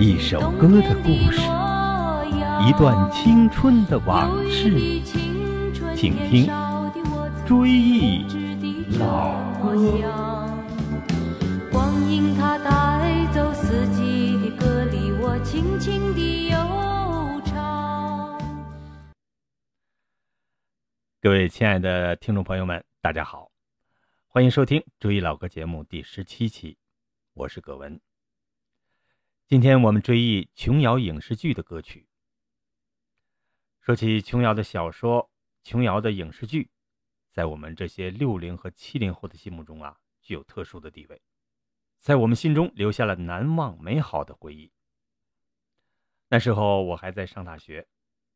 一首歌的故事，一段青春的往事，请听《追忆老歌》。光阴它带走四季的歌里，我轻轻地悠唱。各位亲爱的听众朋友们，大家好，欢迎收听《追忆老歌》节目第十七期，我是葛文。今天我们追忆琼瑶影视剧的歌曲。说起琼瑶的小说、琼瑶的影视剧，在我们这些六零和七零后的心目中啊，具有特殊的地位，在我们心中留下了难忘美好的回忆。那时候我还在上大学，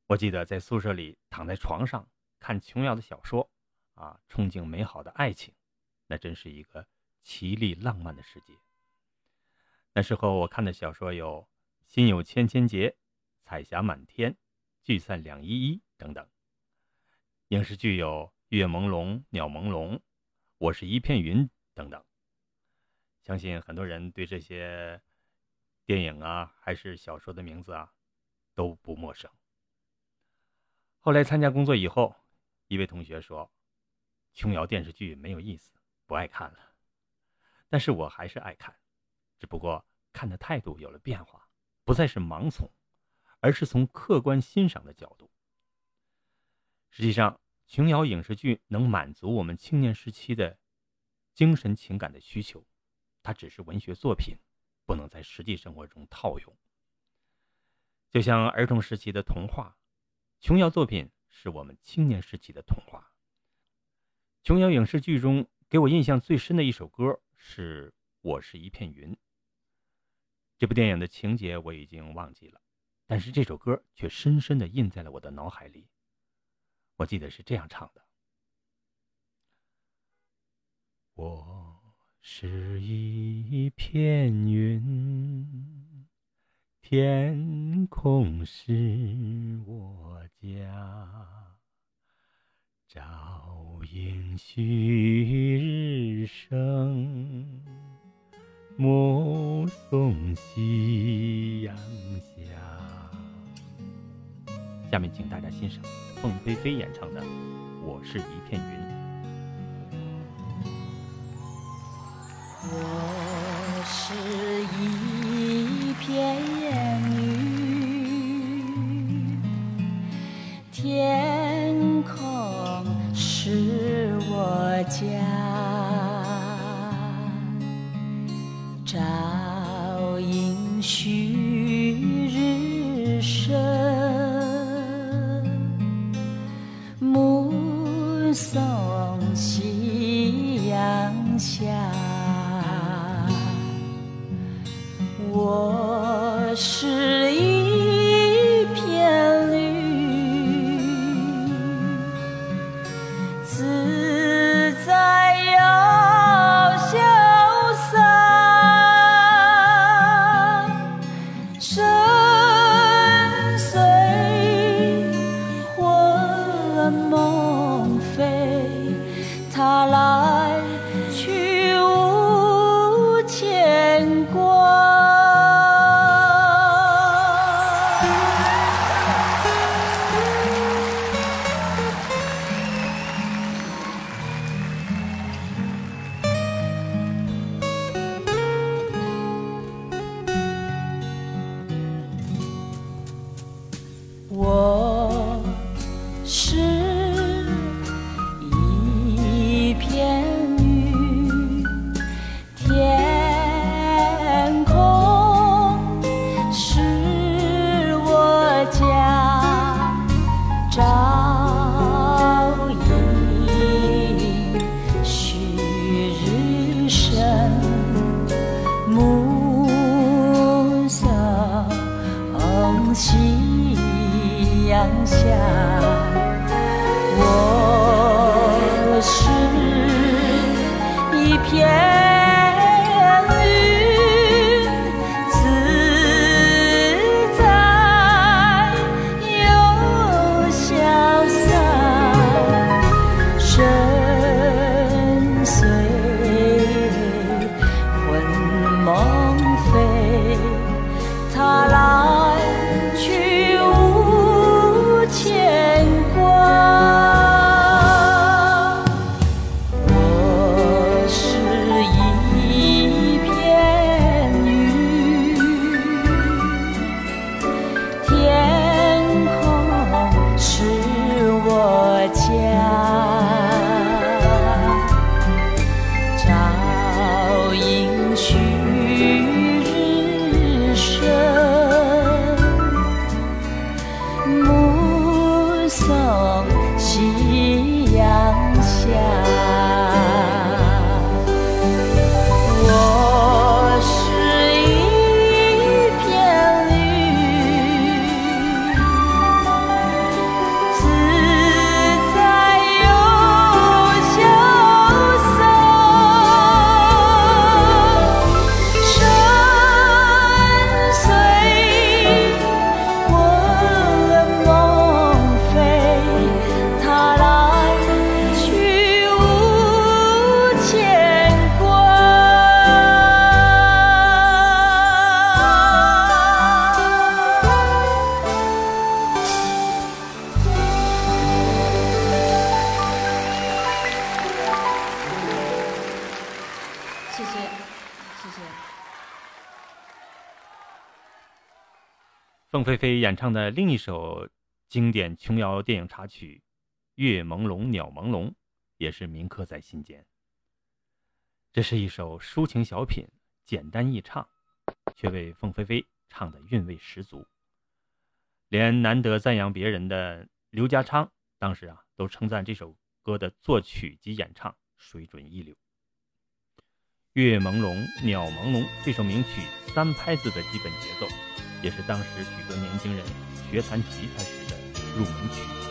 我记得在宿舍里躺在床上看琼瑶的小说，啊，憧憬美好的爱情，那真是一个绮丽浪漫的世界。那时候我看的小说有《心有千千结》《彩霞满天》《聚散两依依》等等，影视剧有《月朦胧》《鸟朦胧》《我是一片云》等等。相信很多人对这些电影啊，还是小说的名字啊，都不陌生。后来参加工作以后，一位同学说：“琼瑶电视剧没有意思，不爱看了。”但是我还是爱看。只不过看的态度有了变化，不再是盲从，而是从客观欣赏的角度。实际上，琼瑶影视剧能满足我们青年时期的精神情感的需求，它只是文学作品，不能在实际生活中套用。就像儿童时期的童话，琼瑶作品是我们青年时期的童话。琼瑶影视剧中给我印象最深的一首歌是《我是一片云》。这部电影的情节我已经忘记了，但是这首歌却深深的印在了我的脑海里。我记得是这样唱的：“我是一片云，天空是我家，照应旭日升。”目送夕阳下。下面，请大家欣赏凤飞飞演唱的《我是一片云》。啦啦凤飞飞演唱的另一首经典琼瑶电影插曲《月朦胧鸟朦胧》，也是铭刻在心间。这是一首抒情小品，简单易唱，却为凤飞飞唱的韵味十足。连难得赞扬别人的刘家昌，当时啊都称赞这首歌的作曲及演唱水准一流。《月朦胧鸟朦胧》这首名曲三拍子的基本节奏。也是当时许多年轻人学弹吉他时的入门曲。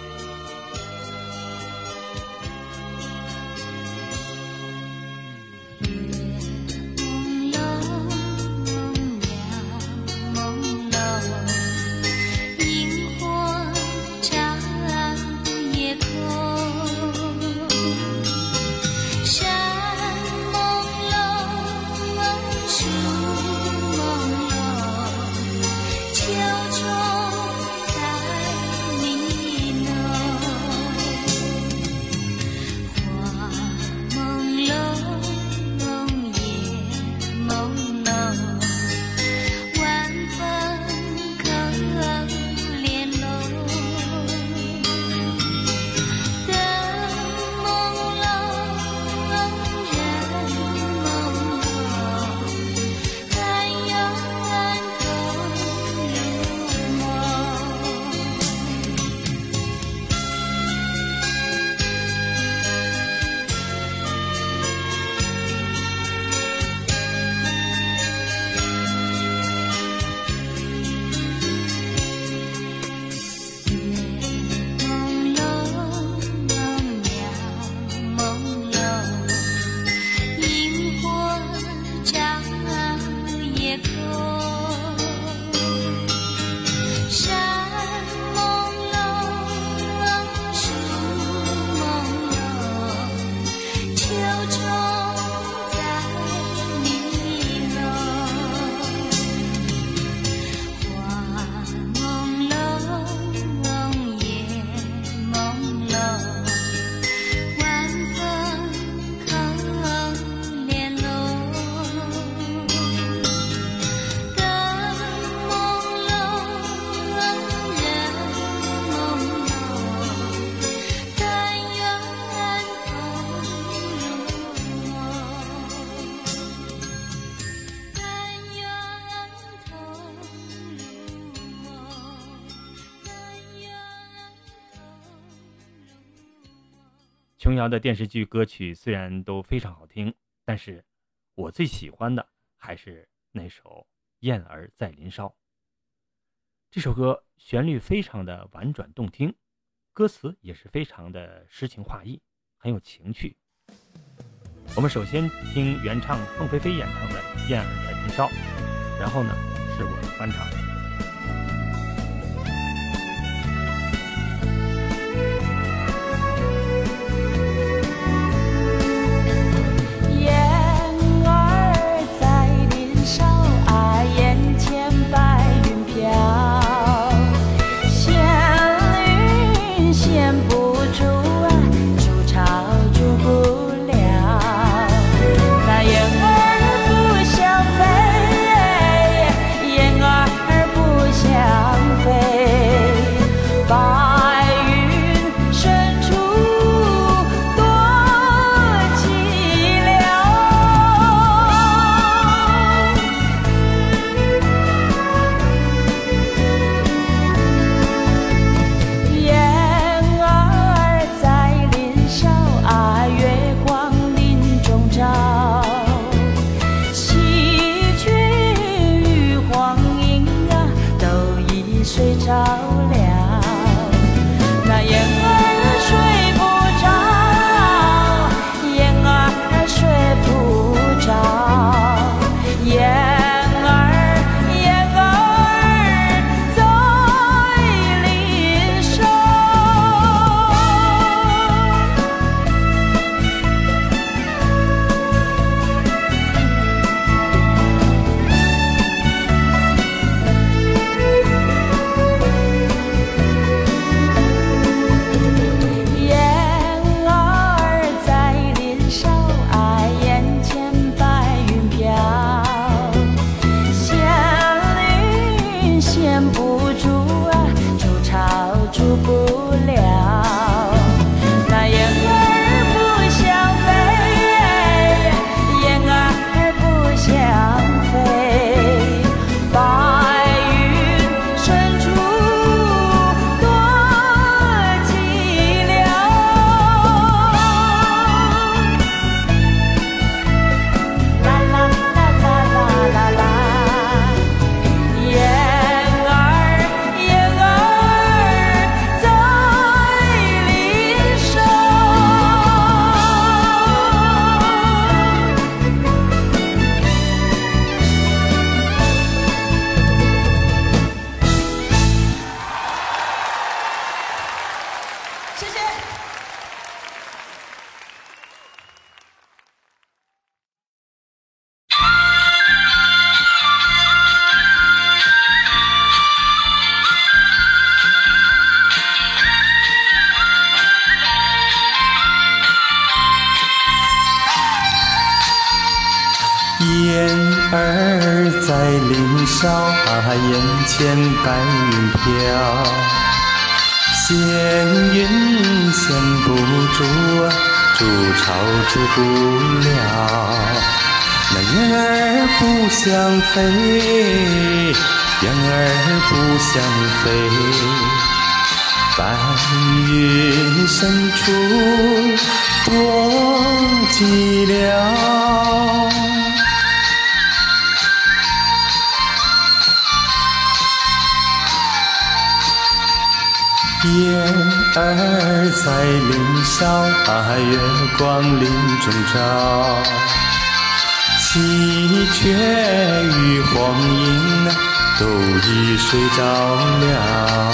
瑶的电视剧歌曲虽然都非常好听，但是我最喜欢的还是那首《燕儿在林梢》。这首歌旋律非常的婉转动听，歌词也是非常的诗情画意，很有情趣。我们首先听原唱凤飞飞演唱的《燕儿在林梢》，然后呢是我的翻唱。不住，筑巢筑不了。那燕儿不想飞，燕儿不想飞。白云深处多寂寥，燕儿在林梢，月光林中照，喜鹊与黄莺都已睡着了。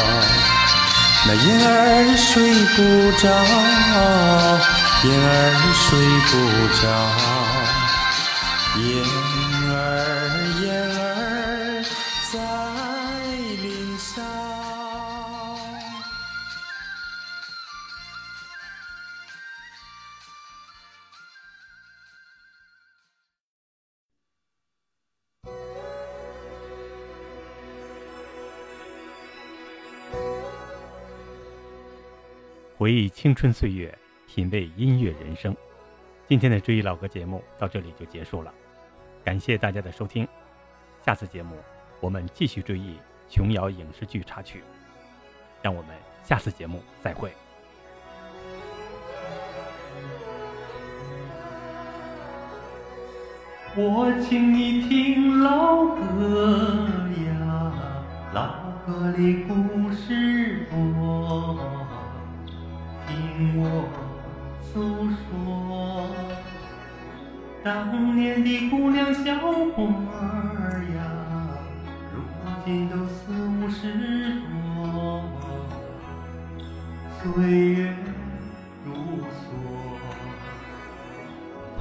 那雁儿睡不着，雁儿睡不着，雁回忆青春岁月，品味音乐人生。今天的追忆老歌节目到这里就结束了，感谢大家的收听。下次节目我们继续追忆琼瑶影视剧插曲，让我们下次节目再会。我请你听老歌呀，老歌里故事我诉说。当年的姑娘小伙儿呀，如今都四五十多，岁月如梭。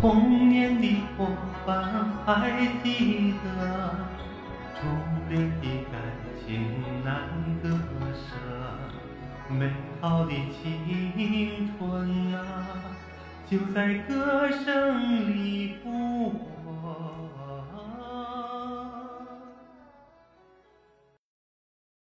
童年的伙伴还记得，初恋的感情难割舍，美好的青春啊，就在歌声里。